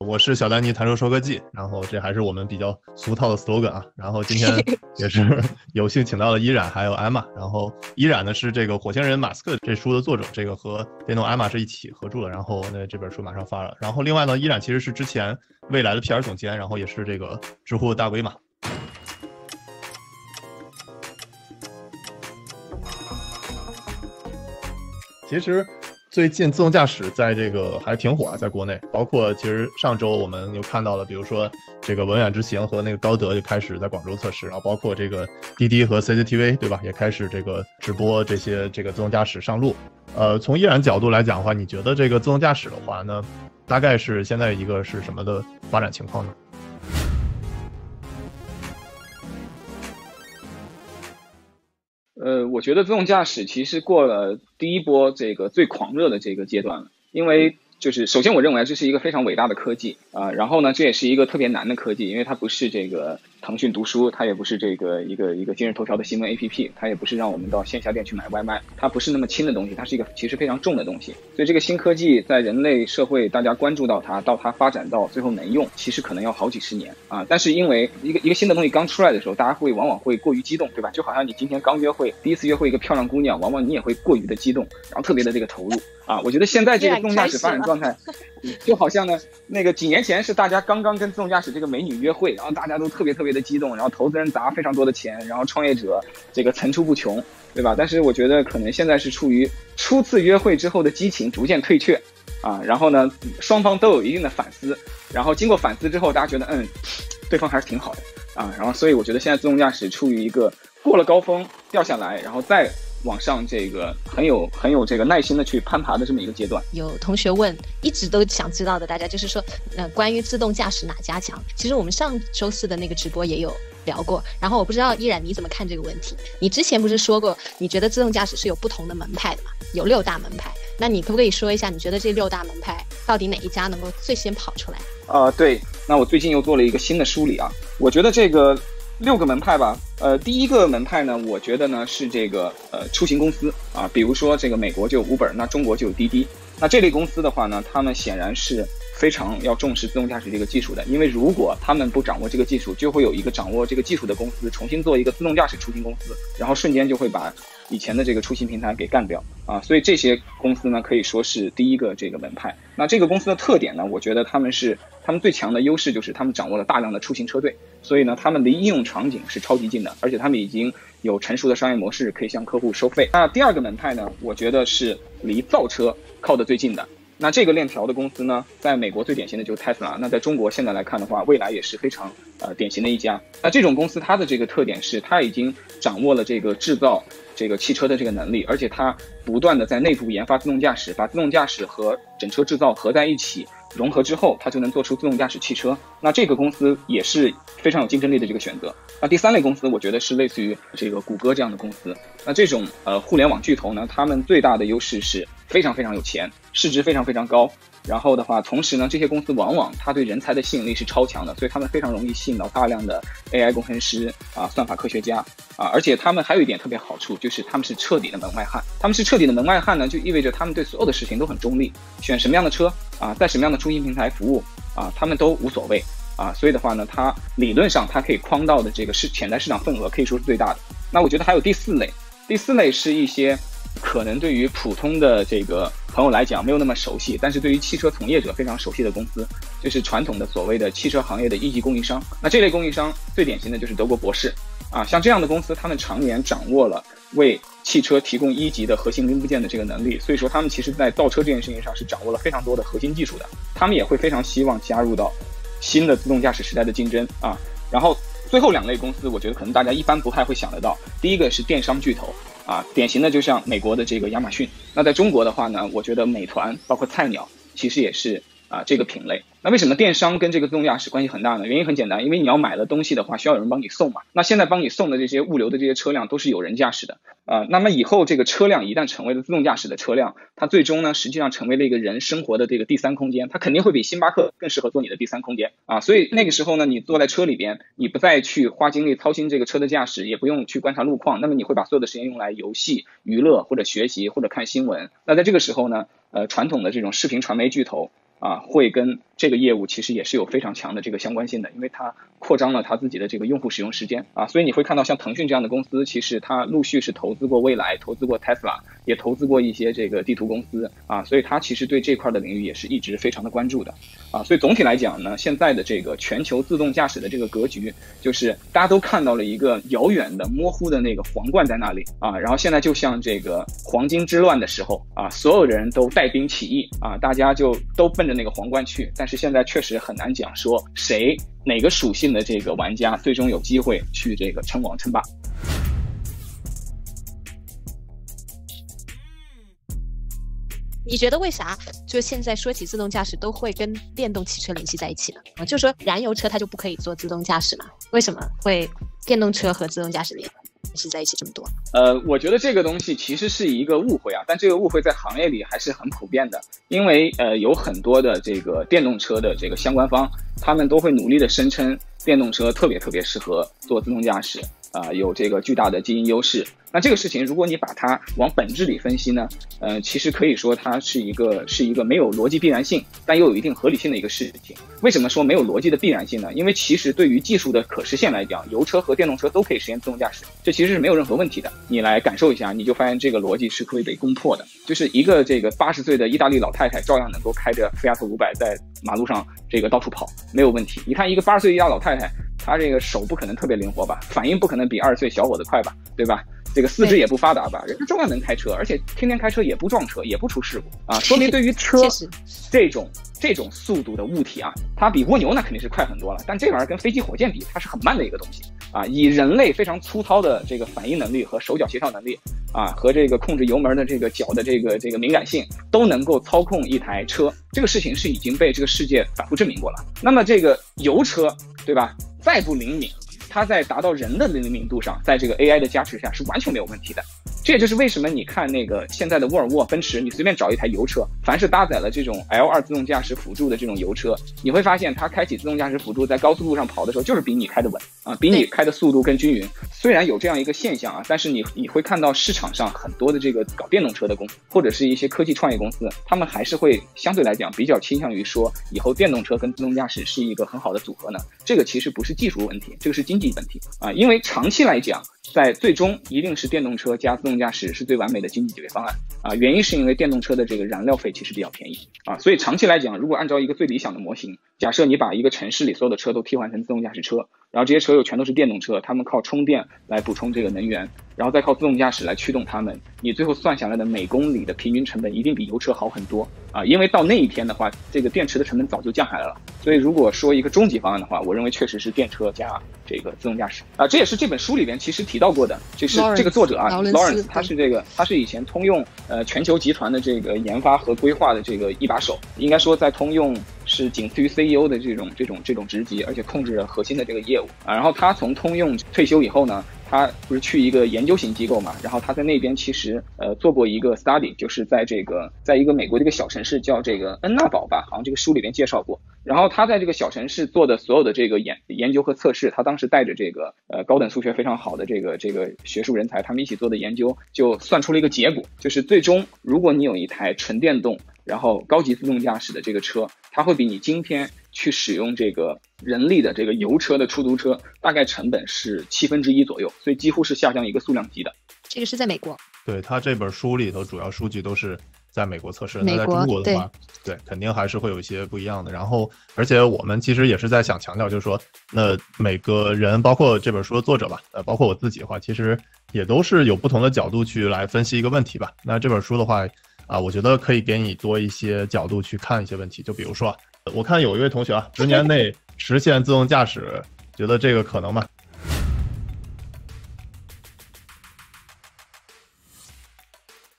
我是小丹尼，谈说说科技，然后这还是我们比较俗套的 slogan 啊。然后今天 也是有幸请到了依然还有艾玛。然后依然呢是这个火星人马斯克这书的作者，这个和电动艾玛是一起合著的。然后那这本书马上发了。然后另外呢，依然其实是之前未来的 PR 总监，然后也是这个知乎的大 V 嘛。其实。最近自动驾驶在这个还挺火啊，在国内，包括其实上周我们又看到了，比如说这个文远之行和那个高德就开始在广州测试，然后包括这个滴滴和 CCTV 对吧，也开始这个直播这些这个自动驾驶上路。呃，从依然角度来讲的话，你觉得这个自动驾驶的话呢，大概是现在一个是什么的发展情况呢？呃，我觉得自动驾驶其实过了第一波这个最狂热的这个阶段了，因为。就是首先，我认为这是一个非常伟大的科技啊。然后呢，这也是一个特别难的科技，因为它不是这个腾讯读书，它也不是这个一个一个今日头条的新闻 APP，它也不是让我们到线下店去买外卖，它不是那么轻的东西，它是一个其实非常重的东西。所以这个新科技在人类社会大家关注到它，到它发展到最后能用，其实可能要好几十年啊。但是因为一个一个新的东西刚出来的时候，大家会往往会过于激动，对吧？就好像你今天刚约会，第一次约会一个漂亮姑娘，往往你也会过于的激动，然后特别的这个投入。啊，我觉得现在这个自动驾驶发展状态，就好像呢，那个几年前是大家刚刚跟自动驾驶这个美女约会，然后大家都特别特别特别的激动，然后投资人砸非常多的钱，然后创业者这个层出不穷，对吧？但是我觉得可能现在是处于初次约会之后的激情逐渐退却，啊，然后呢，双方都有一定的反思，然后经过反思之后，大家觉得嗯，对方还是挺好的，啊，然后所以我觉得现在自动驾驶处于一个过了高峰掉下来，然后再。往上这个很有很有这个耐心的去攀爬的这么一个阶段。有同学问，一直都想知道的，大家就是说，呃，关于自动驾驶哪家强？其实我们上周四的那个直播也有聊过。然后我不知道依然你怎么看这个问题？你之前不是说过，你觉得自动驾驶是有不同的门派的嘛？有六大门派。那你可不可以说一下，你觉得这六大门派到底哪一家能够最先跑出来？啊，对。那我最近又做了一个新的梳理啊，我觉得这个。六个门派吧，呃，第一个门派呢，我觉得呢是这个呃出行公司啊，比如说这个美国就有 Uber，那中国就有滴滴，那这类公司的话呢，他们显然是非常要重视自动驾驶这个技术的，因为如果他们不掌握这个技术，就会有一个掌握这个技术的公司重新做一个自动驾驶出行公司，然后瞬间就会把以前的这个出行平台给干掉啊，所以这些公司呢可以说是第一个这个门派。那这个公司的特点呢，我觉得他们是。他们最强的优势就是他们掌握了大量的出行车队，所以呢，他们离应用场景是超级近的，而且他们已经有成熟的商业模式可以向客户收费。那第二个门派呢，我觉得是离造车靠得最近的。那这个链条的公司呢，在美国最典型的就是 Tesla。那在中国现在来看的话，未来也是非常呃典型的一家。那这种公司它的这个特点是，它已经掌握了这个制造这个汽车的这个能力，而且它不断的在内部研发自动驾驶，把自动驾驶和整车制造合在一起。融合之后，它就能做出自动驾驶汽车。那这个公司也是非常有竞争力的这个选择。那第三类公司，我觉得是类似于这个谷歌这样的公司。那这种呃互联网巨头呢，他们最大的优势是非常非常有钱，市值非常非常高。然后的话，同时呢，这些公司往往它对人才的吸引力是超强的，所以他们非常容易吸引到大量的 AI 工程师啊、算法科学家啊，而且他们还有一点特别好处，就是他们是彻底的门外汉。他们是彻底的门外汉呢，就意味着他们对所有的事情都很中立，选什么样的车啊，在什么样的出行平台服务啊，他们都无所谓啊。所以的话呢，它理论上它可以框到的这个市潜在市场份额可以说是最大的。那我觉得还有第四类，第四类是一些。可能对于普通的这个朋友来讲没有那么熟悉，但是对于汽车从业者非常熟悉的公司，就是传统的所谓的汽车行业的一级供应商。那这类供应商最典型的就是德国博世啊，像这样的公司，他们常年掌握了为汽车提供一级的核心零部件的这个能力，所以说他们其实在造车这件事情上是掌握了非常多的核心技术的。他们也会非常希望加入到新的自动驾驶时代的竞争啊。然后最后两类公司，我觉得可能大家一般不太会想得到，第一个是电商巨头。啊，典型的就像美国的这个亚马逊。那在中国的话呢，我觉得美团包括菜鸟，其实也是啊这个品类。那为什么电商跟这个自动驾驶关系很大呢？原因很简单，因为你要买了东西的话，需要有人帮你送嘛。那现在帮你送的这些物流的这些车辆都是有人驾驶的啊。那么以后这个车辆一旦成为了自动驾驶的车辆，它最终呢，实际上成为了一个人生活的这个第三空间，它肯定会比星巴克更适合做你的第三空间啊。所以那个时候呢，你坐在车里边，你不再去花精力操心这个车的驾驶，也不用去观察路况，那么你会把所有的时间用来游戏、娱乐或者学习或者看新闻。那在这个时候呢，呃，传统的这种视频传媒巨头。啊，会跟这个业务其实也是有非常强的这个相关性的，因为它扩张了它自己的这个用户使用时间啊，所以你会看到像腾讯这样的公司，其实它陆续是投资过蔚来，投资过 Tesla，也投资过一些这个地图公司啊，所以它其实对这块的领域也是一直非常的关注的啊，所以总体来讲呢，现在的这个全球自动驾驶的这个格局，就是大家都看到了一个遥远的模糊的那个皇冠在那里啊，然后现在就像这个黄金之乱的时候啊，所有人都带兵起义啊，大家就都奔。着那个皇冠去，但是现在确实很难讲说谁哪个属性的这个玩家最终有机会去这个称王称霸。你觉得为啥就现在说起自动驾驶都会跟电动汽车联系在一起呢？啊，就说燃油车它就不可以做自动驾驶嘛？为什么会电动车和自动驾驶联？是在一起这么多，呃，我觉得这个东西其实是一个误会啊，但这个误会在行业里还是很普遍的，因为呃有很多的这个电动车的这个相关方，他们都会努力的声称电动车特别特别适合做自动驾驶。啊，有这个巨大的基因优势。那这个事情，如果你把它往本质里分析呢，呃，其实可以说它是一个是一个没有逻辑必然性，但又有一定合理性的一个事情。为什么说没有逻辑的必然性呢？因为其实对于技术的可实现来讲，油车和电动车都可以实现自动驾驶，这其实是没有任何问题的。你来感受一下，你就发现这个逻辑是可以被攻破的。就是一个这个八十岁的意大利老太太，照样能够开着菲亚特五百在马路上这个到处跑，没有问题。你看一个八十岁意大利老太太，她这个手不可能特别灵活吧，反应不可能比二十岁小伙子快吧，对吧？这个四肢也不发达吧，人家照样能开车，而且天天开车也不撞车，也不出事故啊，说明对于车这种这种速度的物体啊，它比蜗牛那肯定是快很多了。但这玩意儿跟飞机、火箭比，它是很慢的一个东西啊。以人类非常粗糙的这个反应能力和手脚协调能力啊，和这个控制油门的这个脚的这个这个敏感性，都能够操控一台车，这个事情是已经被这个世界反复证明过了。那么这个油车，对吧？再不灵敏。它在达到人的灵敏度上，在这个 AI 的加持下是完全没有问题的。这也就是为什么你看那个现在的沃尔沃、奔驰，你随便找一台油车，凡是搭载了这种 L2 自动驾驶辅助的这种油车，你会发现它开启自动驾驶辅助在高速路上跑的时候，就是比你开的稳啊，比你开的速度更均匀。虽然有这样一个现象啊，但是你你会看到市场上很多的这个搞电动车的公司，或者是一些科技创业公司，他们还是会相对来讲比较倾向于说，以后电动车跟自动驾驶是一个很好的组合呢。这个其实不是技术问题，这个是经经济问题啊，因为长期来讲。在最终一定是电动车加自动驾驶是最完美的经济解决方案啊！原因是因为电动车的这个燃料费其实比较便宜啊，所以长期来讲，如果按照一个最理想的模型，假设你把一个城市里所有的车都替换成自动驾驶车。然后这些车又全都是电动车，他们靠充电来补充这个能源，然后再靠自动驾驶来驱动它们。你最后算下来的每公里的平均成本一定比油车好很多啊！因为到那一天的话，这个电池的成本早就降下来了。所以如果说一个终极方案的话，我认为确实是电车加这个自动驾驶啊。这也是这本书里边其实提到过的，就是这个作者啊，Lawrence，他是这个他是以前通用呃全球集团的这个研发和规划的这个一把手，应该说在通用。是仅次于 CEO 的这种这种这种职级，而且控制着核心的这个业务啊。然后他从通用退休以后呢，他不是去一个研究型机构嘛？然后他在那边其实呃做过一个 study，就是在这个在一个美国的一个小城市叫这个恩纳堡吧，好像这个书里边介绍过。然后他在这个小城市做的所有的这个研研究和测试，他当时带着这个呃高等数学非常好的这个这个学术人才，他们一起做的研究，就算出了一个结果，就是最终如果你有一台纯电动。然后高级自动驾驶的这个车，它会比你今天去使用这个人力的这个油车的出租车，大概成本是七分之一左右，所以几乎是下降一个数量级的。这个是在美国。对他这本书里头主要数据都是在美国测试，那在中国的话，对，肯定还是会有一些不一样的。然后，而且我们其实也是在想强调，就是说，那每个人，包括这本书的作者吧，呃，包括我自己的话，其实也都是有不同的角度去来分析一个问题吧。那这本书的话。啊，我觉得可以给你多一些角度去看一些问题，就比如说，我看有一位同学啊，十年内实现自动驾驶，觉得这个可能吗？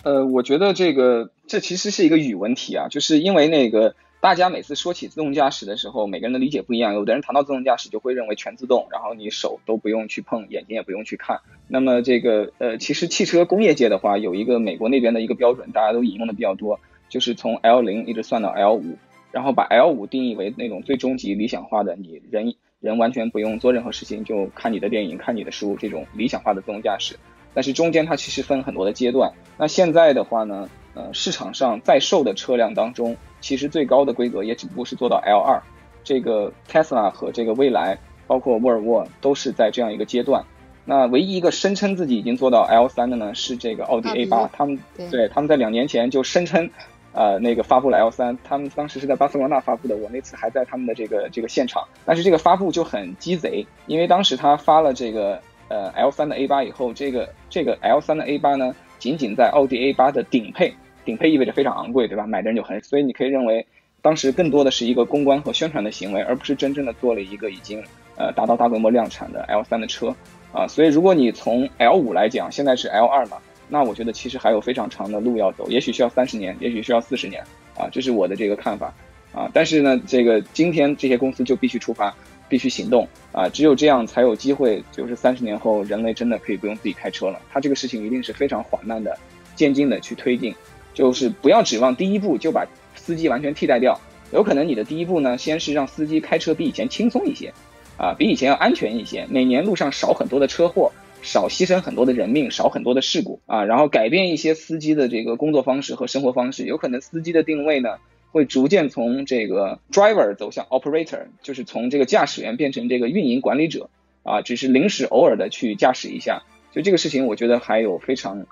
呃，我觉得这个这其实是一个语文题啊，就是因为那个大家每次说起自动驾驶的时候，每个人的理解不一样。有的人谈到自动驾驶就会认为全自动，然后你手都不用去碰，眼睛也不用去看。那么这个呃，其实汽车工业界的话，有一个美国那边的一个标准，大家都引用的比较多，就是从 L 零一直算到 L 五，然后把 L 五定义为那种最终极理想化的，你人人完全不用做任何事情，就看你的电影、看你的书这种理想化的自动驾驶。但是中间它其实分很多的阶段。那现在的话呢，呃，市场上在售的车辆当中。其实最高的规格也只不过是做到 L 二，这个 Tesla 和这个蔚来，包括沃尔沃都是在这样一个阶段。那唯一一个声称自己已经做到 L 三的呢，是这个奥迪 A 八，他们对他们在两年前就声称，呃，那个发布了 L 三，他们当时是在巴塞罗那发布的，我那次还在他们的这个这个现场。但是这个发布就很鸡贼，因为当时他发了这个呃 L 三的 A 八以后，这个这个 L 三的 A 八呢，仅仅在奥迪 A 八的顶配。顶配意味着非常昂贵，对吧？买的人就很，所以你可以认为，当时更多的是一个公关和宣传的行为，而不是真正的做了一个已经呃达到大规模量产的 L 三的车啊。所以如果你从 L 五来讲，现在是 L 二嘛，那我觉得其实还有非常长的路要走，也许需要三十年，也许需要四十年啊，这是我的这个看法啊。但是呢，这个今天这些公司就必须出发，必须行动啊，只有这样才有机会，就是三十年后人类真的可以不用自己开车了。它这个事情一定是非常缓慢的、渐进的去推进。就是不要指望第一步就把司机完全替代掉，有可能你的第一步呢，先是让司机开车比以前轻松一些，啊，比以前要安全一些，每年路上少很多的车祸，少牺牲很多的人命，少很多的事故啊，然后改变一些司机的这个工作方式和生活方式，有可能司机的定位呢，会逐渐从这个 driver 走向 operator，就是从这个驾驶员变成这个运营管理者，啊，只是临时偶尔的去驾驶一下，就这个事情，我觉得还有非常。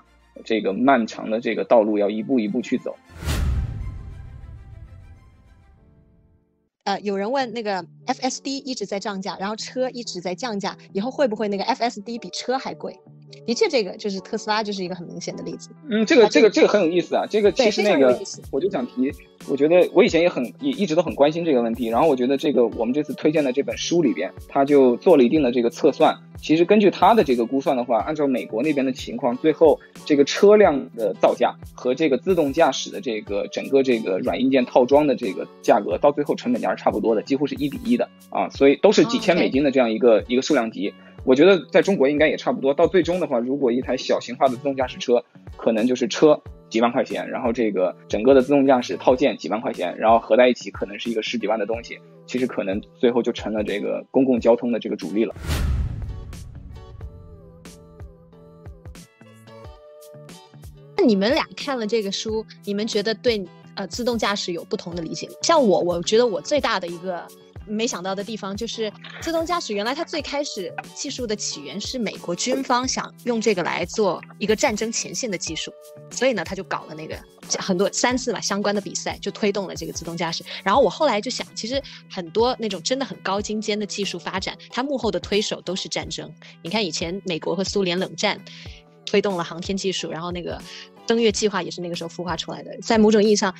这个漫长的这个道路要一步一步去走。呃，有人问那个 FSD 一直在涨价，然后车一直在降价，以后会不会那个 FSD 比车还贵？的确，这个就是特斯拉就是一个很明显的例子。嗯，这个这个这个很有意思啊。这个其实那个我就想提，我觉得我以前也很也一直都很关心这个问题。然后我觉得这个我们这次推荐的这本书里边，他就做了一定的这个测算。其实根据他的这个估算的话，按照美国那边的情况，最后这个车辆的造价和这个自动驾驶的这个整个这个软硬件套装的这个价格，到最后成本价是差不多的，几乎是一比一的啊。所以都是几千美金的这样一个一个数量级。我觉得在中国应该也差不多。到最终的话，如果一台小型化的自动驾驶车，可能就是车几万块钱，然后这个整个的自动驾驶套件几万块钱，然后合在一起可能是一个十几万的东西。其实可能最后就成了这个公共交通的这个主力了。那你们俩看了这个书，你们觉得对呃自动驾驶有不同的理解？像我，我觉得我最大的一个。没想到的地方就是自动驾驶，原来它最开始技术的起源是美国军方想用这个来做一个战争前线的技术，所以呢，他就搞了那个很多三次吧相关的比赛，就推动了这个自动驾驶。然后我后来就想，其实很多那种真的很高精尖的技术发展，它幕后的推手都是战争。你看以前美国和苏联冷战推动了航天技术，然后那个登月计划也是那个时候孵化出来的。在某种意义上，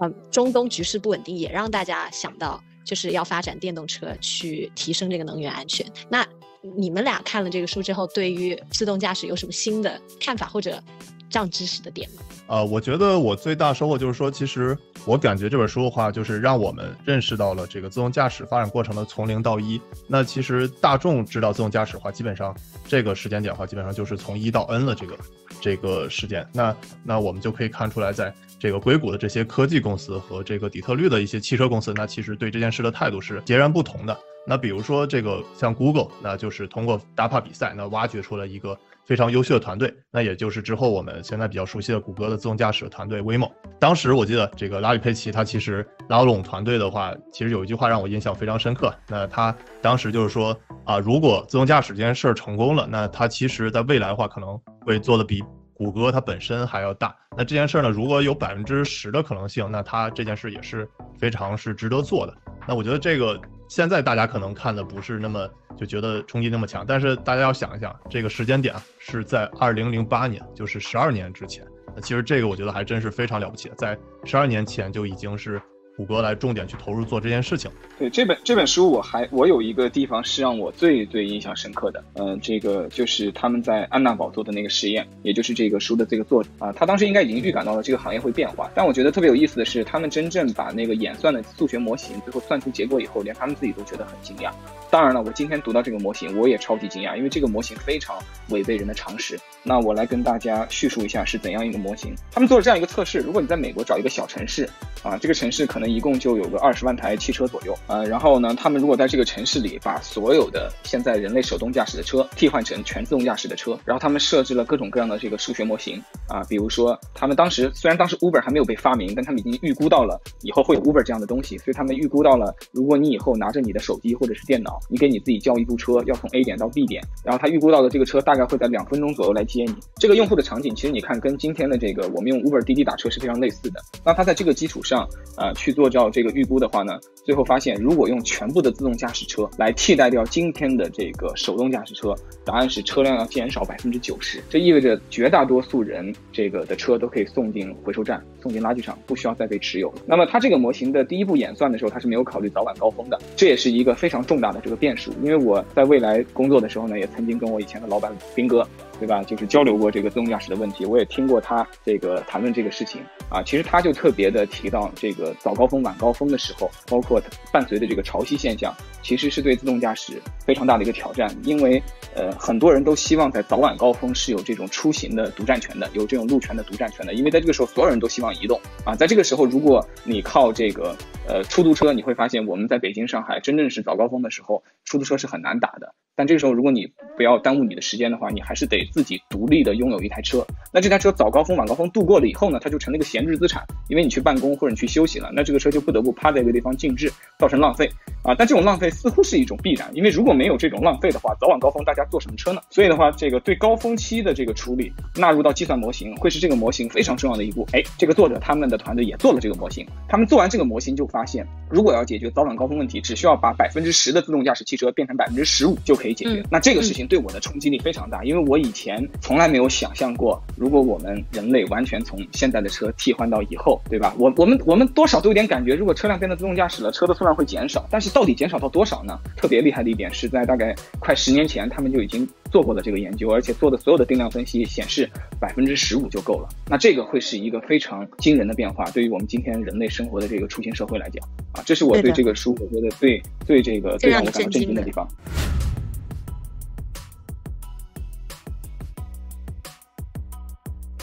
嗯，中东局势不稳定也让大家想到。就是要发展电动车去提升这个能源安全。那你们俩看了这个书之后，对于自动驾驶有什么新的看法或者长知识的点吗？呃，我觉得我最大收获就是说，其实我感觉这本书的话，就是让我们认识到了这个自动驾驶发展过程的从零到一。那其实大众知道自动驾驶的话，基本上这个时间点的话，基本上就是从一到 N 了这个这个时间。那那我们就可以看出来，在这个硅谷的这些科技公司和这个底特律的一些汽车公司，那其实对这件事的态度是截然不同的。那比如说这个像 Google，那就是通过 DAPA 比赛，那挖掘出了一个非常优秀的团队，那也就是之后我们现在比较熟悉的谷歌的自动驾驶团队 Waymo。当时我记得这个拉里佩奇他其实拉拢团队的话，其实有一句话让我印象非常深刻。那他当时就是说啊，如果自动驾驶这件事儿成功了，那他其实在未来的话可能会做的比。谷歌它本身还要大，那这件事呢，如果有百分之十的可能性，那它这件事也是非常是值得做的。那我觉得这个现在大家可能看的不是那么就觉得冲击那么强，但是大家要想一想，这个时间点是在二零零八年，就是十二年之前。那其实这个我觉得还真是非常了不起的，在十二年前就已经是谷歌来重点去投入做这件事情。对这本这本书，我还我有一个地方是让我最最印象深刻的，嗯，这个就是他们在安娜堡做的那个实验，也就是这个书的这个作者啊，他当时应该已经预感到了这个行业会变化。但我觉得特别有意思的是，他们真正把那个演算的数学模型最后算出结果以后，连他们自己都觉得很惊讶。当然了，我今天读到这个模型，我也超级惊讶，因为这个模型非常违背人的常识。那我来跟大家叙述一下是怎样一个模型。他们做了这样一个测试：如果你在美国找一个小城市，啊，这个城市可能一共就有个二十万台汽车左右，呃，然后呢，他们如果在这个城市里把所有的现在人类手动驾驶的车替换成全自动驾驶的车，然后他们设置了各种各样的这个数学模型，啊，比如说他们当时虽然当时 Uber 还没有被发明，但他们已经预估到了以后会有 Uber 这样的东西，所以他们预估到了，如果你以后拿着你的手机或者是电脑，你给你自己叫一部车要从 A 点到 B 点，然后他预估到的这个车大概会在两分钟左右来接你。这个用户的场景其实你看跟今天的这个我们用 Uber 滴滴打车是非常类似的。那他在这个基础上，呃，去做照这个预估的话呢，最后发现如果用全部的自动驾驶车来替代掉今天的这个手动驾驶车，答案是车辆要减少百分之九十。这意味着绝大多数人这个的车都可以送进回收站、送进垃圾场，不需要再被持有。那么它这个模型的第一步演算的时候，它是没有考虑早晚高峰的，这也是一个非常重大的这个变数。因为我在未来工作的时候呢，也曾经跟我以前的老板斌哥。对吧？就是交流过这个自动驾驶的问题，我也听过他这个谈论这个事情啊。其实他就特别的提到，这个早高峰、晚高峰的时候，包括伴随的这个潮汐现象，其实是对自动驾驶非常大的一个挑战。因为呃，很多人都希望在早晚高峰是有这种出行的独占权的，有这种路权的独占权的。因为在这个时候，所有人都希望移动啊。在这个时候，如果你靠这个呃出租车，你会发现我们在北京、上海真正是早高峰的时候，出租车是很难打的。但这个时候，如果你不要耽误你的时间的话，你还是得自己独立的拥有一台车。那这台车早高峰、晚高峰度过了以后呢，它就成了一个闲置资产，因为你去办公或者你去休息了，那这个车就不得不趴在一个地方静置，造成浪费啊。但这种浪费似乎是一种必然，因为如果没有这种浪费的话，早晚高峰大家坐什么车呢？所以的话，这个对高峰期的这个处理纳入到计算模型，会是这个模型非常重要的一步。哎，这个作者他们的团队也做了这个模型，他们做完这个模型就发现，如果要解决早晚高峰问题，只需要把百分之十的自动驾驶汽车变成百分之十五就可以解决。那这个。事情对我的冲击力非常大，因为我以前从来没有想象过，如果我们人类完全从现在的车替换到以后，对吧？我我们我们多少都有点感觉，如果车辆变得自动驾驶了，车的数量会减少，但是到底减少到多少呢？特别厉害的一点是在大概快十年前，他们就已经做过了这个研究，而且做的所有的定量分析显示百分之十五就够了。那这个会是一个非常惊人的变化，对于我们今天人类生活的这个出行社会来讲啊，这是我对这个书我觉得最最这个最让我感到震惊的地方。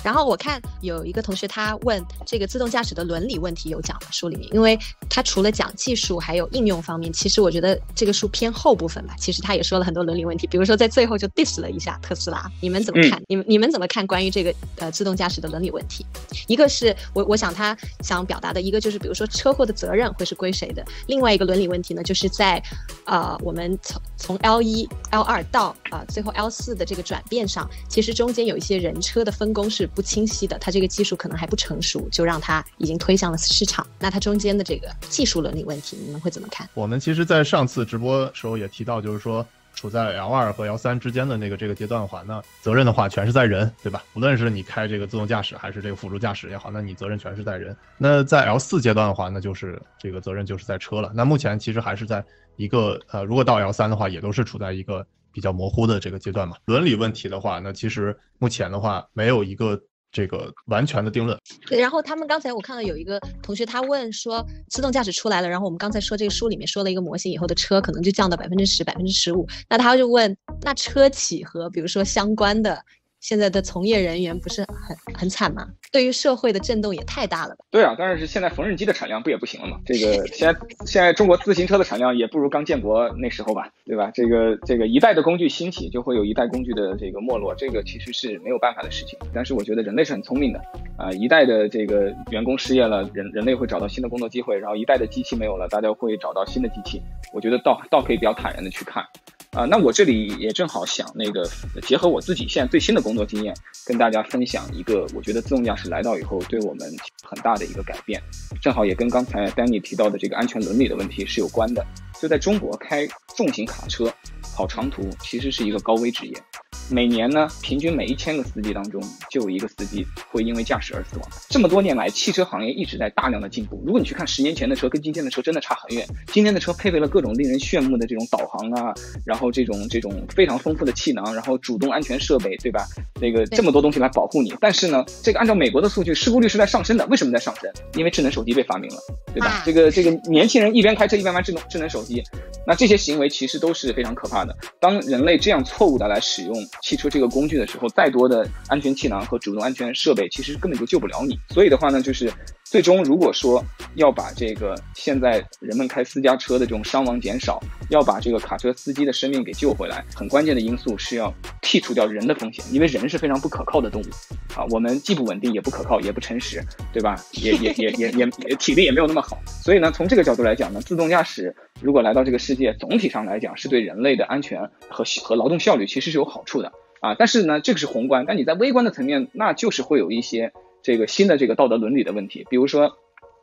然后我看有一个同学他问这个自动驾驶的伦理问题有讲吗书里面，因为他除了讲技术还有应用方面，其实我觉得这个书偏后部分吧，其实他也说了很多伦理问题，比如说在最后就 diss 了一下特斯拉，你们怎么看？你们你们怎么看关于这个呃自动驾驶的伦理问题？一个是我我想他想表达的一个就是比如说车祸的责任会是归谁的？另外一个伦理问题呢，就是在呃我们从从 L 一 L 二到啊最后 L 四的这个转变上，其实中间有一些人车的分工是。不清晰的，它这个技术可能还不成熟，就让它已经推向了市场。那它中间的这个技术伦理问题，你们会怎么看？我们其实，在上次直播时候也提到，就是说，处在 L 二和 L 三之间的那个这个阶段的话，那责任的话全是在人，对吧？无论是你开这个自动驾驶还是这个辅助驾驶也好，那你责任全是在人。那在 L 四阶段的话，那就是这个责任就是在车了。那目前其实还是在一个呃，如果到 L 三的话，也都是处在一个。比较模糊的这个阶段嘛，伦理问题的话，那其实目前的话没有一个这个完全的定论。对，然后他们刚才我看到有一个同学他问说，自动驾驶出来了，然后我们刚才说这个书里面说了一个模型以后的车可能就降到百分之十、百分之十五，那他就问，那车企和比如说相关的。现在的从业人员不是很很惨吗？对于社会的震动也太大了吧？对啊，但是现在缝纫机的产量不也不行了吗？这个现在现在中国自行车的产量也不如刚建国那时候吧，对吧？这个这个一代的工具兴起，就会有一代工具的这个没落，这个其实是没有办法的事情。但是我觉得人类是很聪明的啊，一代的这个员工失业了，人人类会找到新的工作机会，然后一代的机器没有了，大家会找到新的机器。我觉得倒倒可以比较坦然的去看。啊，那我这里也正好想那个结合我自己现在最新的工作经验，跟大家分享一个我觉得自动驾驶来到以后对我们很大的一个改变，正好也跟刚才丹尼提到的这个安全伦理的问题是有关的。就在中国开重型卡车跑长途其实是一个高危职业，每年呢，平均每一千个司机当中就有一个司机会因为驾驶而死亡。这么多年来，汽车行业一直在大量的进步。如果你去看十年前的车跟今天的车，真的差很远。今天的车配备了各种令人炫目的这种导航啊，然后这种这种非常丰富的气囊，然后主动安全设备，对吧？这个这么多东西来保护你。但是呢，这个按照美国的数据，事故率是在上升的。为什么在上升？因为智能手机被发明了，对吧？这个这个年轻人一边开车一边玩智能智能手机，那这些行为其实都是非常可怕的。当人类这样错误的来使用汽车这个工具的时候，再多的安全气囊和主动安全设备，其实根本就救不了你。所以的话呢，就是最终如果说要把这个现在人们开私家车的这种伤亡减少，要把这个卡车司机的生命给救回来，很关键的因素是要剔除掉人的风险，因为人是非常不可靠的动物啊，我们既不稳定，也不可靠，也不诚实，对吧？也也也也也也体力也没有那么好。所以呢，从这个角度来讲呢，自动驾驶如果来到这个世界，总体上来讲是对人类的安全和和劳动效率其实是有好处的。啊，但是呢，这个是宏观，但你在微观的层面，那就是会有一些这个新的这个道德伦理的问题。比如说，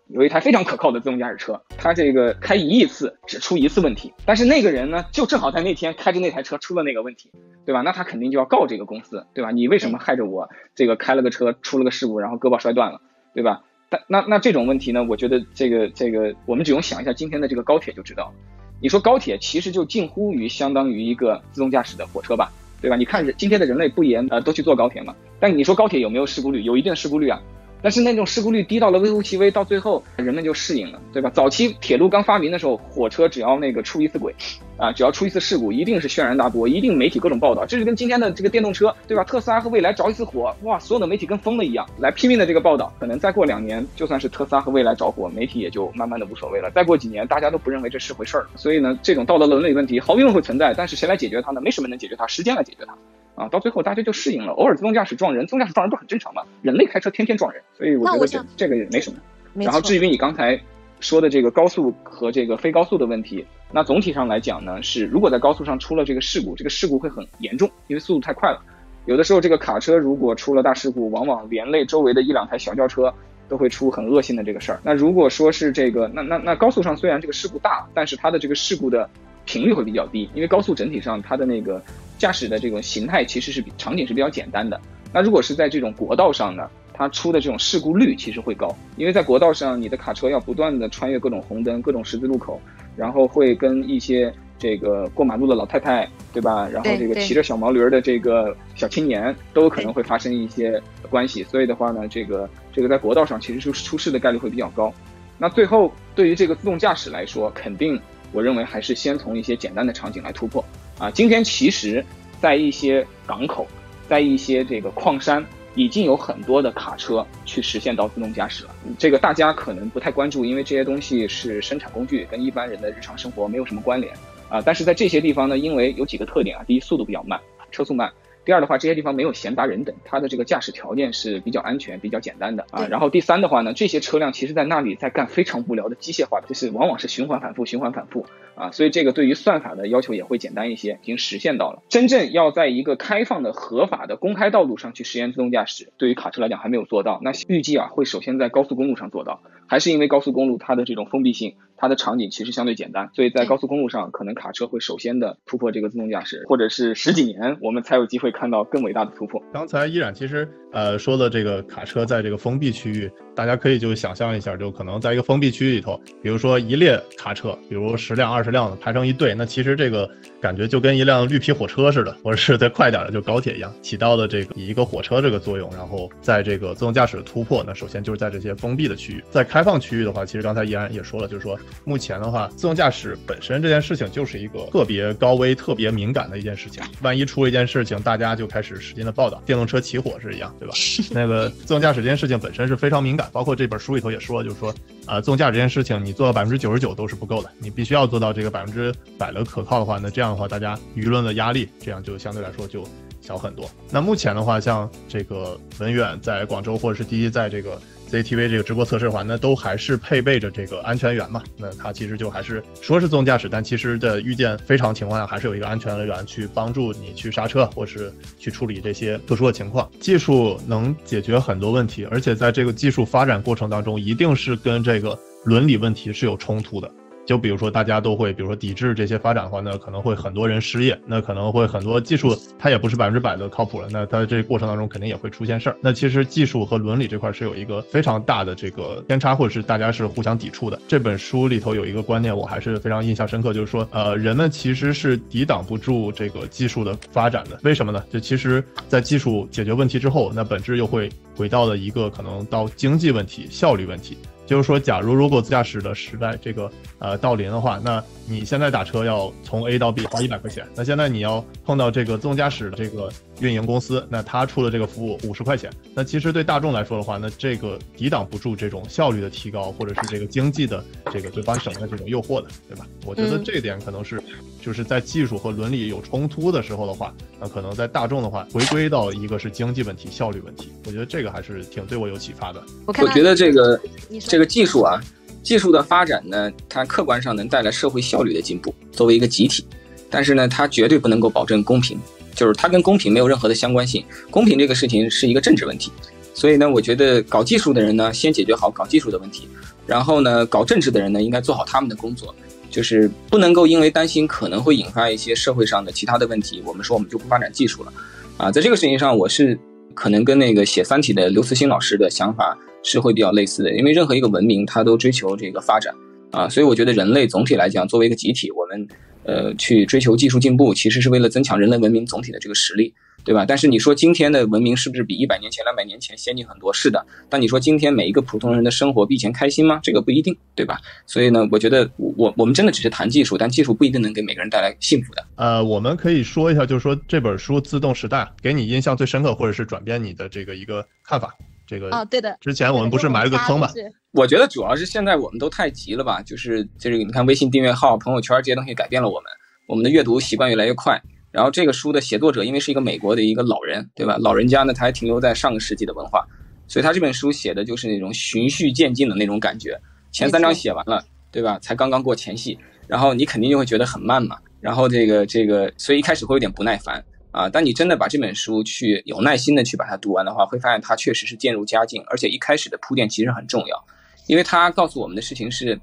有一台非常可靠的自动驾驶车，它这个开一亿次只出一次问题，但是那个人呢，就正好在那天开着那台车出了那个问题，对吧？那他肯定就要告这个公司，对吧？你为什么害着我这个开了个车出了个事故，然后胳膊摔断了，对吧？但那那这种问题呢，我觉得这个这个我们只用想一下今天的这个高铁就知道，你说高铁其实就近乎于相当于一个自动驾驶的火车吧。对吧？你看，今天的人类不言呃都去坐高铁嘛？但你说高铁有没有事故率？有一定的事故率啊。但是那种事故率低到了微乎其微，到最后人们就适应了，对吧？早期铁路刚发明的时候，火车只要那个出一次轨，啊，只要出一次事故，一定是轩然大波，一定媒体各种报道。这就跟今天的这个电动车，对吧？特斯拉和蔚来着一次火，哇，所有的媒体跟疯了一样，来拼命的这个报道。可能再过两年，就算是特斯拉和蔚来着火，媒体也就慢慢的无所谓了。再过几年，大家都不认为这是回事儿。所以呢，这种道德伦理问题毫无疑问会存在，但是谁来解决它呢？没什么能解决它，时间来解决它。啊，到最后大家就适应了，偶尔自动驾驶撞人，自动驾驶撞人不很正常吗？人类开车天天撞人，所以我觉得这这个也没什么。然后至于你刚才说的这个高速和这个非高速的问题，那总体上来讲呢，是如果在高速上出了这个事故，这个事故会很严重，因为速度太快了。有的时候这个卡车如果出了大事故，往往连累周围的一两台小轿车，都会出很恶性的这个事儿。那如果说是这个，那那那高速上虽然这个事故大，但是它的这个事故的频率会比较低，因为高速整体上它的那个。驾驶的这种形态其实是比场景是比较简单的。那如果是在这种国道上呢，它出的这种事故率其实会高，因为在国道上，你的卡车要不断的穿越各种红灯、各种十字路口，然后会跟一些这个过马路的老太太，对吧？然后这个骑着小毛驴的这个小青年都有可能会发生一些关系。所以的话呢，这个这个在国道上其实是出事的概率会比较高。那最后对于这个自动驾驶来说，肯定我认为还是先从一些简单的场景来突破。啊，今天其实，在一些港口，在一些这个矿山，已经有很多的卡车去实现到自动驾驶了。这个大家可能不太关注，因为这些东西是生产工具，跟一般人的日常生活没有什么关联啊。但是在这些地方呢，因为有几个特点啊，第一，速度比较慢，车速慢。第二的话，这些地方没有闲杂人等，它的这个驾驶条件是比较安全、比较简单的啊。然后第三的话呢，这些车辆其实在那里在干非常无聊的机械化的，就是往往是循环反复、循环反复啊。所以这个对于算法的要求也会简单一些，已经实现到了。真正要在一个开放的、合法的公开道路上去实验自动驾驶，对于卡车来讲还没有做到。那预计啊，会首先在高速公路上做到，还是因为高速公路它的这种封闭性。它的场景其实相对简单，所以在高速公路上，可能卡车会首先的突破这个自动驾驶，或者是十几年，我们才有机会看到更伟大的突破。刚才依然其实呃说的这个卡车在这个封闭区域，大家可以就想象一下，就可能在一个封闭区域里头，比如说一列卡车，比如十辆、二十辆的排成一队，那其实这个感觉就跟一辆绿皮火车似的，或者是再快点的就高铁一样，起到的这个以一个火车这个作用。然后在这个自动驾驶的突破，那首先就是在这些封闭的区域，在开放区域的话，其实刚才依然也说了，就是说。目前的话，自动驾驶本身这件事情就是一个特别高危、特别敏感的一件事情。万一出了一件事情，大家就开始使劲的报道，电动车起火是一样，对吧？那个自动驾驶这件事情本身是非常敏感，包括这本书里头也说，就是说，呃，自动驾驶这件事情，你做到百分之九十九都是不够的，你必须要做到这个百分之百的可靠的话，那这样的话，大家舆论的压力这样就相对来说就小很多。那目前的话，像这个文远在广州，或者是滴滴在这个。C T V 这个直播测试环呢，都还是配备着这个安全员嘛？那它其实就还是说是自动驾驶，但其实的遇见非常情况下，还是有一个安全员去帮助你去刹车，或是去处理这些特殊的情况。技术能解决很多问题，而且在这个技术发展过程当中，一定是跟这个伦理问题是有冲突的。就比如说大家都会，比如说抵制这些发展的话，那可能会很多人失业，那可能会很多技术它也不是百分之百的靠谱了，那它这过程当中肯定也会出现事儿。那其实技术和伦理这块是有一个非常大的这个偏差，或者是大家是互相抵触的。这本书里头有一个观念，我还是非常印象深刻，就是说，呃，人们其实是抵挡不住这个技术的发展的。为什么呢？就其实，在技术解决问题之后，那本质又会回到了一个可能到经济问题、效率问题。就是说，假如如果自驾驶的时代这个呃到临的话，那你现在打车要从 A 到 B 花一百块钱，那现在你要碰到这个自动驾驶的这个运营公司，那他出的这个服务五十块钱，那其实对大众来说的话，那这个抵挡不住这种效率的提高，或者是这个经济的这个就帮省的这种诱惑的，对吧？我觉得这一点可能是就是在技术和伦理有冲突的时候的话，那可能在大众的话回归到一个是经济问题、效率问题，我觉得这个还是挺对我有启发的。我看我觉得这个这个个技术啊，技术的发展呢，它客观上能带来社会效率的进步，作为一个集体，但是呢，它绝对不能够保证公平，就是它跟公平没有任何的相关性。公平这个事情是一个政治问题，所以呢，我觉得搞技术的人呢，先解决好搞技术的问题，然后呢，搞政治的人呢，应该做好他们的工作，就是不能够因为担心可能会引发一些社会上的其他的问题，我们说我们就不发展技术了，啊，在这个事情上，我是可能跟那个写《三体》的刘慈欣老师的想法是会比较类似的，因为任何一个文明它都追求这个发展啊，所以我觉得人类总体来讲，作为一个集体，我们呃去追求技术进步，其实是为了增强人类文明总体的这个实力，对吧？但是你说今天的文明是不是比一百年前、两百年前先进很多？是的。但你说今天每一个普通人的生活比以前开心吗？这个不一定，对吧？所以呢，我觉得我我们真的只是谈技术，但技术不一定能给每个人带来幸福的。呃，我们可以说一下，就是说这本书《自动时代》给你印象最深刻，或者是转变你的这个一个看法。这个啊，对的，之前我们不是埋了个坑嘛？我觉得主要是现在我们都太急了吧，就是就是你看微信订阅号、朋友圈这些东西改变了我们，我们的阅读习惯越来越快。然后这个书的写作者因为是一个美国的一个老人，对吧？老人家呢，他还停留在上个世纪的文化，所以他这本书写的就是那种循序渐进的那种感觉。前三章写完了，对吧？才刚刚过前戏，然后你肯定就会觉得很慢嘛。然后这个这个，所以一开始会有点不耐烦。啊，当你真的把这本书去有耐心的去把它读完的话，会发现它确实是渐入佳境，而且一开始的铺垫其实很重要，因为它告诉我们的事情是，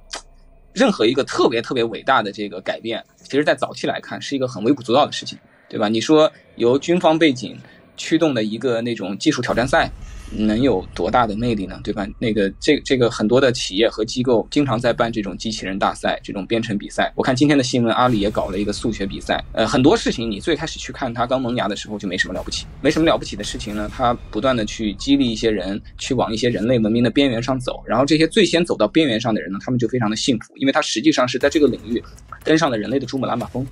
任何一个特别特别伟大的这个改变，其实在早期来看是一个很微不足道的事情，对吧？你说由军方背景驱动的一个那种技术挑战赛。能有多大的魅力呢？对吧？那个这这个很多的企业和机构经常在办这种机器人大赛、这种编程比赛。我看今天的新闻，阿里也搞了一个数学比赛。呃，很多事情你最开始去看它刚萌芽的时候就没什么了不起，没什么了不起的事情呢。它不断的去激励一些人去往一些人类文明的边缘上走，然后这些最先走到边缘上的人呢，他们就非常的幸福，因为他实际上是在这个领域登上了人类的珠穆朗玛峰。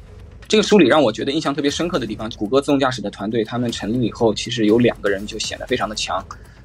这个书里让我觉得印象特别深刻的地方，谷歌自动驾驶的团队他们成立以后，其实有两个人就显得非常的强。